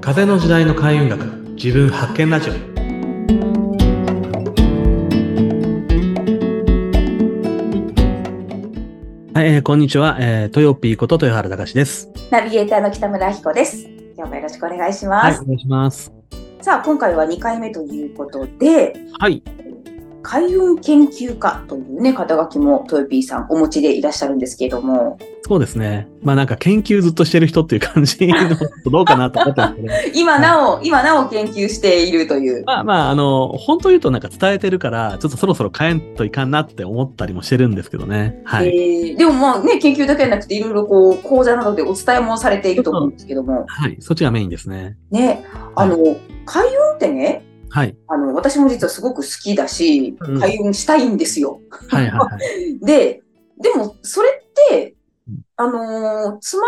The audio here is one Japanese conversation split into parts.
風の時代の開運学自分発見ラジオはい、えーこんにちは、えー、トヨピーこと豊原隆です。ナビゲーターの北村明子です。今日もよろしくお願いしはい、ます。お願いします。さあ、今回は2回目ということで、はい、開運研究家というね、肩書きもトヨピーさんお持ちでいらっしゃるんですけれども、そうですね。まあなんか研究ずっとしてる人っていう感じのどうかなと思ったんですけど、今なお、今なお研究しているという。まあまあ、あの、本当言うとなんか伝えてるから、ちょっとそろそろ変えんといかんなって思ったりもしてるんですけどね。はい。えーでもまあね、研究だけじゃなくて、いろいろこう、講座などでお伝えもされていると思うんですけども、はい、そっちがメインですね。ね、あの、開運ってね、はい。あの、私も実はすごく好きだしうん、開運したいんですよ。はいはいはい。で、でも、それってうん、あのーつま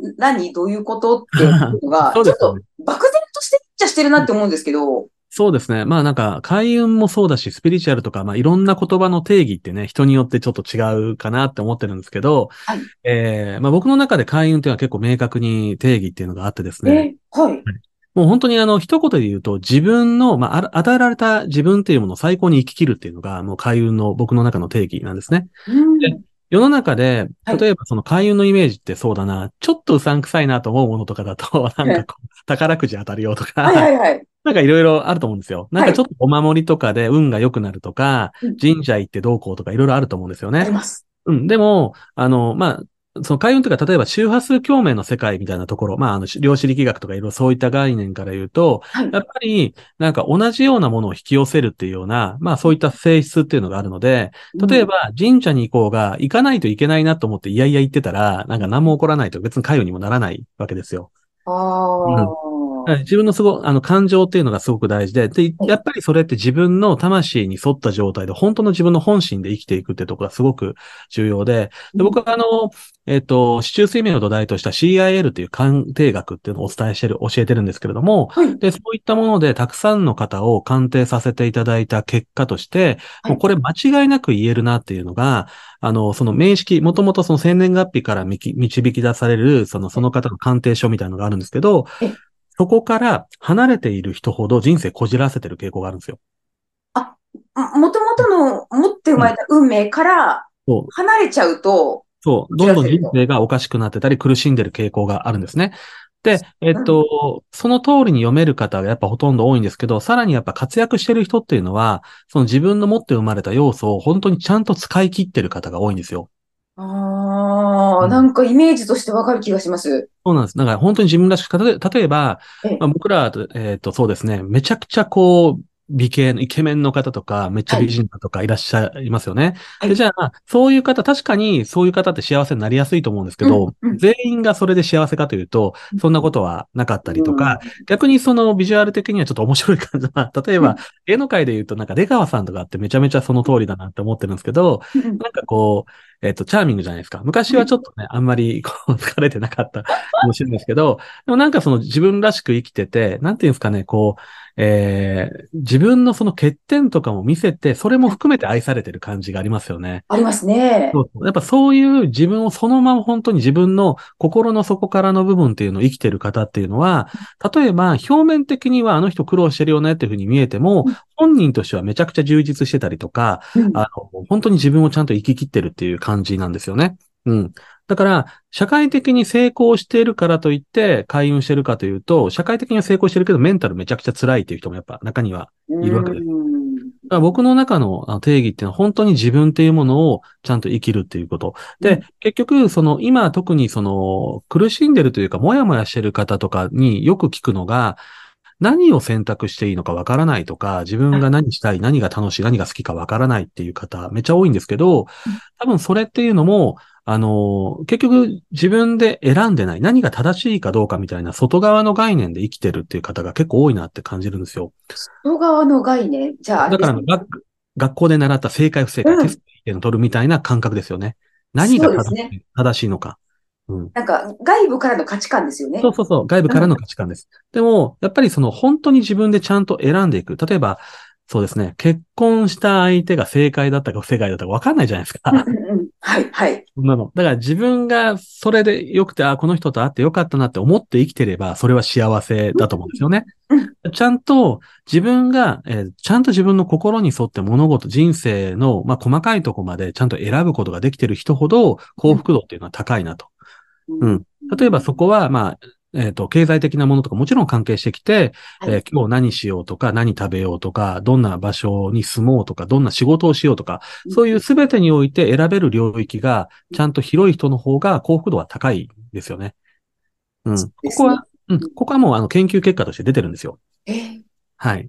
りは何？どういうこと？っていうのが、そうちょっと漠然としてっちゃしてるなって思うんですけど、そうですね。まあなんか、開運もそうだし、スピリチュアルとか、まあいろんな言葉の定義ってね、人によってちょっと違うかなって思ってるんですけど、はいえーまあ僕の中で開運っていうのは結構明確に定義っていうのがあってですね、えはい。もう本当にあの、一言で言うと、自分の、まあ与えられた自分っていうものを最高に生き切るっていうのが、もう開運の僕の中の定義なんですね。世の中で、はい例えばその開運のイメージってそうだな、ちょっとうさんくさいなと思うものとかだと、なんかこう、宝くじ当たるよとか、はいはいはい。なんかいろいろあると思うんですよ。なんかちょっとお守りとかで運が良くなるとか、うん神社行ってどうこうとかいろいろあると思うんですよね。あります。うん。でも、あの、まあ、その開運というか、例えば周波数共鳴の世界みたいなところ、まあ、あの、量子力学とかいろいろそういった概念から言うと、はい。やっぱり、なんか同じようなものを引き寄せるっていうような、まあそういった性質っていうのがあるので、例えば神社に行こうが、行かないといけないなと思っていやいや行ってたら、なんか何も起こらないと別に開運にもならないわけですよ。うん、ああ、はい自分のすご、あの、感情っていうのがすごく大事で、で、やっぱりそれって自分の魂に沿った状態で、本当の自分の本心で生きていくってところがすごく重要で、で僕はあの、えっ、と、市中水面を土台とした CIL という鑑定学っていうのをお伝えしてる、教えてるんですけれども、はい。で、そういったものでたくさんの方を鑑定させていただいた結果として、はい。もうこれ間違いなく言えるなっていうのが、あの、その名式、もともとその生年月日から導き出される、その、その方の鑑定書みたいなのがあるんですけどえ、そこから離れている人ほど人生こじらせてる傾向があるんですよ。もともとの持って生まれた運命から離れちゃうと、そう、どんどん人生がおかしくなってたり苦しんでる傾向があるんですね。で、えっと、その通りに読める方がやっぱほとんど多いんですけど、さらにやっぱ活躍してる人っていうのは、その自分の持って生まれた要素を本当にちゃんと使い切ってる方が多いんですよ。ああ、うんなんかイメージとしてわかる気がします。そうなんです。だから本当に自分らしく、例え例えば、ええまあ、僕ら、えっと、そうですね、めちゃくちゃこう、美形のイケメンの方とか、めっちゃ美人なとかいらっしゃいますよね。はい。でじゃあ、そういう方、確かにそういう方って幸せになりやすいと思うんですけど、うんうん。全員がそれで幸せかというと、そんなことはなかったりとか、逆にそのビジュアル的にはちょっと面白い感じな、例えば、うん。芸能界で言うとなんか出川さんとかってめちゃめちゃその通りだなって思ってるんですけど、うん。なんかこう、えっ、と、チャーミングじゃないですか。昔はちょっとね、あんまりこう疲れてなかったかもしれないですけど、でもなんかその自分らしく生きてて、なんていうんですかね、こう、えー、自分のその欠点とかも見せて、それも含めて愛されてる感じがありますよね。ありますね。そうやっぱそういう自分をそのまま本当に自分の心の底からの部分っていうのを生きてる方っていうのは、例えば表面的にはあの人苦労してるよねっていうふうに見えてもうん、本人としてはめちゃくちゃ充実してたりとか、うんあの、本当に自分をちゃんと生き切ってるっていう感じなんですよね。うん。だから、社会的に成功しているからといって、開運してるかというと、社会的には成功してるけど、メンタルめちゃくちゃ辛いっていう人もやっぱ中にはいるわけです。うんだから僕の中の定義っていうのは本当に自分っていうものをちゃんと生きるっていうこと。で、うん結局、その今特にその苦しんでるというか、もやもやしてる方とかによく聞くのが、何を選択していいのかわからないとか、自分が何したい、何が楽しい、何が好きかわからないっていう方、めっちゃ多いんですけど、多分それっていうのも、あの、結局自分で選んでない、何が正しいかどうかみたいな外側の概念で生きてるっていう方が結構多いなって感じるんですよ。外側の概念？じゃあ、だから学、学校で習った正解不正解、うんテストを取るみたいな感覚ですよね。何が正しい,、そうです正しいのか。うん。なんか、外部からの価値観ですよね。そうそうそう、外部からの価値観です。でも、やっぱりその本当に自分でちゃんと選んでいく。例えば、そうですね。結婚した相手が正解だったか不正解だったか分かんないじゃないですか。うんうんうんはい、はい。そんなの。だから自分がそれで良くて、あ、この人と会って良かったなって思って生きてれば、それは幸せだと思うんですよね。ちゃんと自分が、えーちゃんと自分の心に沿って物事、人生の、まあ、細かいとこまでちゃんと選ぶことができてる人ほど幸福度っていうのは高いなと。うん例えばそこは、まあ、えっ、と、経済的なものとかもちろん関係してきて、はいえー今日何しようとか、何食べようとか、どんな場所に住もうとか、どんな仕事をしようとか、そういう全てにおいて選べる領域が、ちゃんと広い人の方が幸福度は高いですよね。うん。ここは、うん、ここはもうあの研究結果として出てるんですよ。えーはい。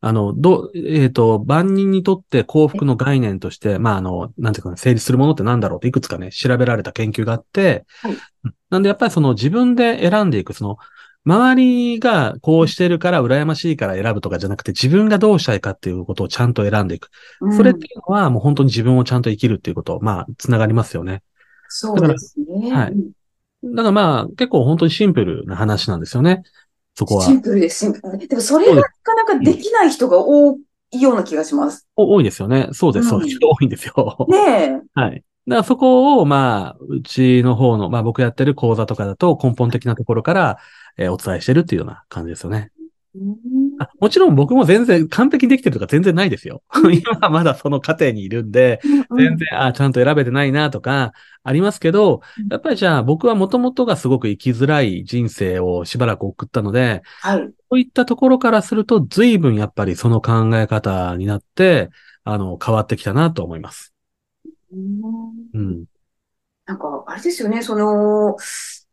あの、ど、えっ、と、万人にとって幸福の概念として、まあ、あの、なんていうかね、成立するものってなんだろうっていくつかね、調べられた研究があって、はいうんなんでやっぱりその自分で選んでいく、その、周りがこうしてるから羨ましいから選ぶとかじゃなくて、自分がどうしたいかっていうことをちゃんと選んでいく。それっていうのはもう本当に自分をちゃんと生きるっていうこと、まあ、つながりますよね。そうですね。はいうんだからまあ、結構本当にシンプルな話なんですよね。そこはシ。ンプルです、シンプル。でもそれがなかなかできない人が多いような気がします。お多いですよね。そうです、そうです。うん多いんですよ。ねえ。はい。だからそこを、まあ、うちの方の、まあ僕やってる講座とかだと根本的なところから、えーお伝えしてるっていうような感じですよね。うんあもちろん僕も全然完璧にできてるとか全然ないですよ。今はまだその過程にいるんで、全然、あ、ちゃんと選べてないなとか、ありますけどうん、やっぱりじゃあ僕はもともとがすごく生きづらい人生をしばらく送ったので、はい。そういったところからすると随分やっぱりその考え方になって、あの、変わってきたなと思います。うん。なんか、あれですよね、その、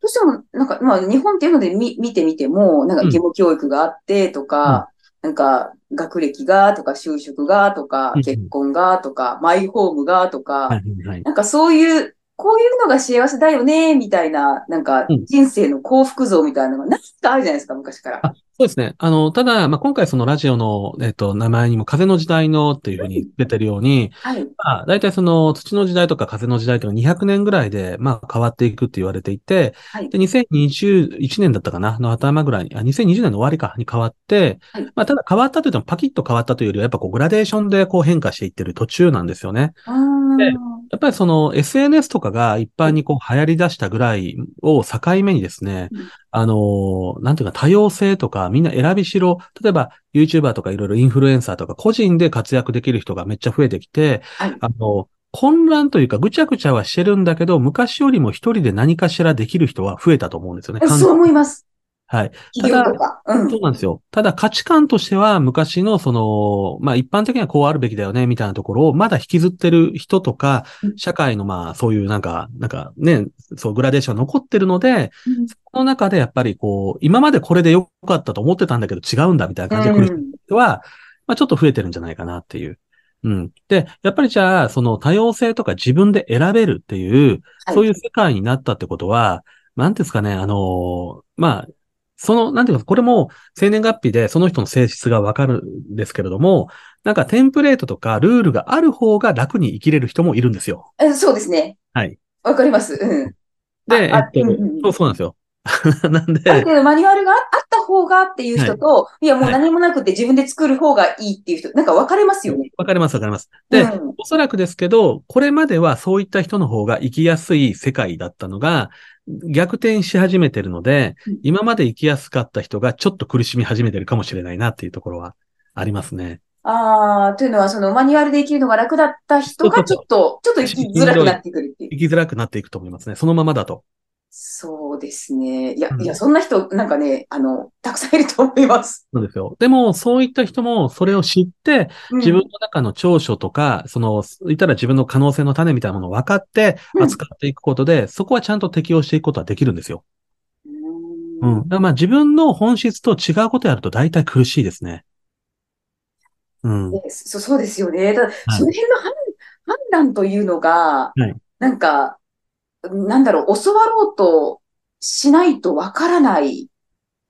どうしても、なんか、まあ、日本っていうので見見てみても、なんか、うん義務教育があってとか、なんか、学歴がとか、就職がとかうん、結婚がとか、マイホームがとはいか、はいはい。なんかそういう、こういうのが幸せだよね、みたいな、なんかうん、人生の幸福像みたいなのが、なんかあるじゃないですか、昔から。あそうですね。あの、ただ、まあ、今回そのラジオの、えっと、名前にも風の時代のっていうふうに出てるように、はい。まあ、大体その土の時代とか風の時代とか200年ぐらいで、まあ、変わっていくって言われていて、はいで、2021年だったかなの頭ぐらいに、あ、2020年の終わりかに変わって、はいまあ、ただ変わったといってもパキッと変わったというよりは、やっぱこう、グラデーションでこう変化していってる途中なんですよね。あーでやっぱりその SNS とかが一般にこう流行り出したぐらいを境目にですねうん、あの、なんていうか多様性とかみんな選びしろ、例えば YouTuber とかいろいろインフルエンサーとか個人で活躍できる人がめっちゃ増えてきて、はい。あの、混乱というかぐちゃぐちゃはしてるんだけど、昔よりも一人で何かしらできる人は増えたと思うんですよね。そう思います。はい。企業とか。うん。そうなんですよ。ただ価値観としては昔のその、まあ一般的にはこうあるべきだよねみたいなところをまだ引きずってる人とかうん、社会のまあそういうなんか、なんかね、そうグラデーション残ってるので、うんその中でやっぱりこう、今までこれで良かったと思ってたんだけど違うんだみたいな感じで来る人は、まあちょっと増えてるんじゃないかなっていう。うん。で、やっぱりじゃあ、その多様性とか自分で選べるっていう、はいそういう世界になったってことは、なんていうんですかね、あの、まあ、その、なんていうか、これも生年月日でその人の性質がわかるんですけれども、なんかテンプレートとかルールがある方が楽に生きれる人もいるんですよ。えそうですね。はい。わかります。うん。で、えあっとうんうんうん、そう、そうなんですよ。なんあるで、程度マニュアルがあった方がっていう人と、い、やもうはい何もなくて自分で作る方がいいっていう人、なんか分かれますよね。わかりますわかります。で、うんおそらくですけど、これまではそういった人の方が生きやすい世界だったのが、逆転し始めてるのでうん、今まで生きやすかった人がちょっと苦しみ始めてるかもしれないなっていうところはありますね。ああ、というのは、そのマニュアルで生きるのが楽だった人がちょっと、ちょっと生きづらくなってくるっていう。生きづらくなっていくと思いますね。そのままだと。そうですね。いやう、んいや、そんな人、なんかね、あの、たくさんいると思います。そうですよ。でも、そういった人もそれを知って、うん自分の中の長所とか、その、言ったら自分の可能性の種みたいなものを分かってうん扱っていくことで、そこはちゃんと適応していくことはできるんですよ。ううんん。だからまあ自分の本質と違うことやると大体苦しいですね。うん。でそそうですよね。ただその辺の判判断というのが、はいなんか、なんだろう、教わろうとしないとわからないし、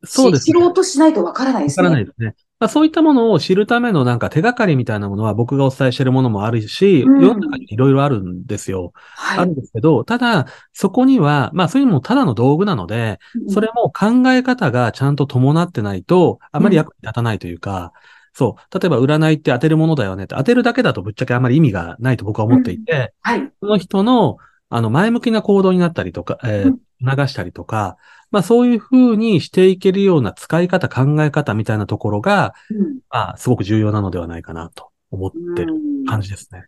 そうですね。知ろうとしないとわからないですわからないね。ですね。まあ、そういったものを知るためのなんか手がかりみたいなものは僕がお伝えしているものもあるし、うん世の中にいろいろあるんですよ。あはいるんですけど、ただ、そこには、まあそういうのもただの道具なので、それも考え方がちゃんと伴ってないと、あまり役に立たないというか、そう、例えば占いって当てるものだよねって、当てるだけだとぶっちゃけあんまり意味がないと僕は思っていて、はい。その人の、あの、前向きな行動になったりとか、えーうん促したりとか、まあそういう風にしていけるような使い方、考え方みたいなところが、うんまあすごく重要なのではないかなと思ってるうん感じですね。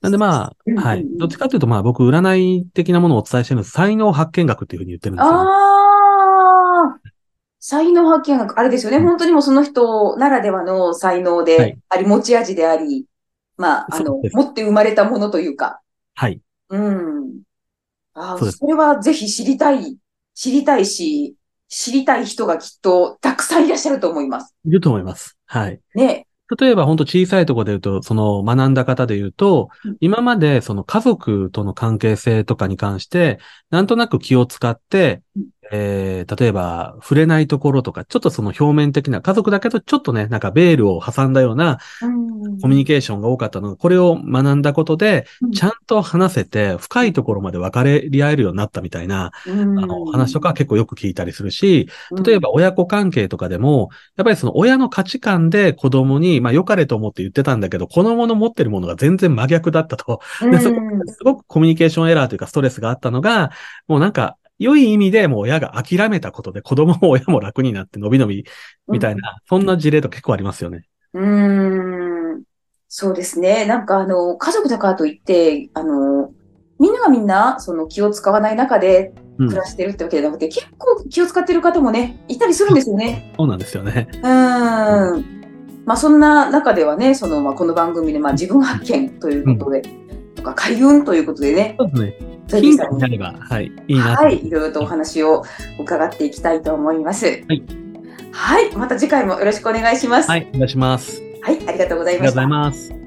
なんでまあ、はい。どっちかというとまあ僕占い的なものをお伝えしてるんです。才能発見学っていう風に言ってるんですよ、ね。ああ、才能発見学、あれですよね。うん本当にもうその人ならではの才能はでいあり、持ち味であり、まあ、あの持って生まれたものというか。はい。うん。ああ、そそれはぜひ知りたい、知りたいし、知りたい人がきっとたくさんいらっしゃると思います。いると思います。はい。ね。例えば本当小さいところで言うと、その学んだ方で言うとうん、今までその家族との関係性とかに関して、なんとなく気を使ってうん、えー、例えば触れないところとか、ちょっとその表面的な、家族だけどちょっとね、なんかベールを挟んだようなうん。コミュニケーションが多かったのが、これを学んだことでうん、ちゃんと話せて、深いところまで分かり合えるようになったみたいな、うんあの、話とかは結構よく聞いたりするし、うん例えば親子関係とかでも、やっぱりその親の価値観で子供に、まあ良かれと思って言ってたんだけど、子供の持ってるものが全然真逆だったと。で、そこうんすごくコミュニケーションエラーというかストレスがあったのが、もうなんか、良い意味でもう親が諦めたことで子供も親も楽になって伸び伸びみたいな、そんな事例と結構ありますよね。うーんそうですね。なんかあの、家族だからといって、あの、みんながみんな、その気を使わない中でうん暮。らしてるってわけじゃなくて、結構気を使ってる方もね、いたりするんですよね。そうなんですよね。うーん。まあそんな中ではね、その、まあこの番組で、まあ自分発見ということで、とか開運ということでね、そうですね。ヒントにになれば、はい、いいなと。はい、いろいろとお話を伺っていきたいと思います。はい。はい、また次回もよろしくお願いします。はい、お願いします。はい、ありがとうございました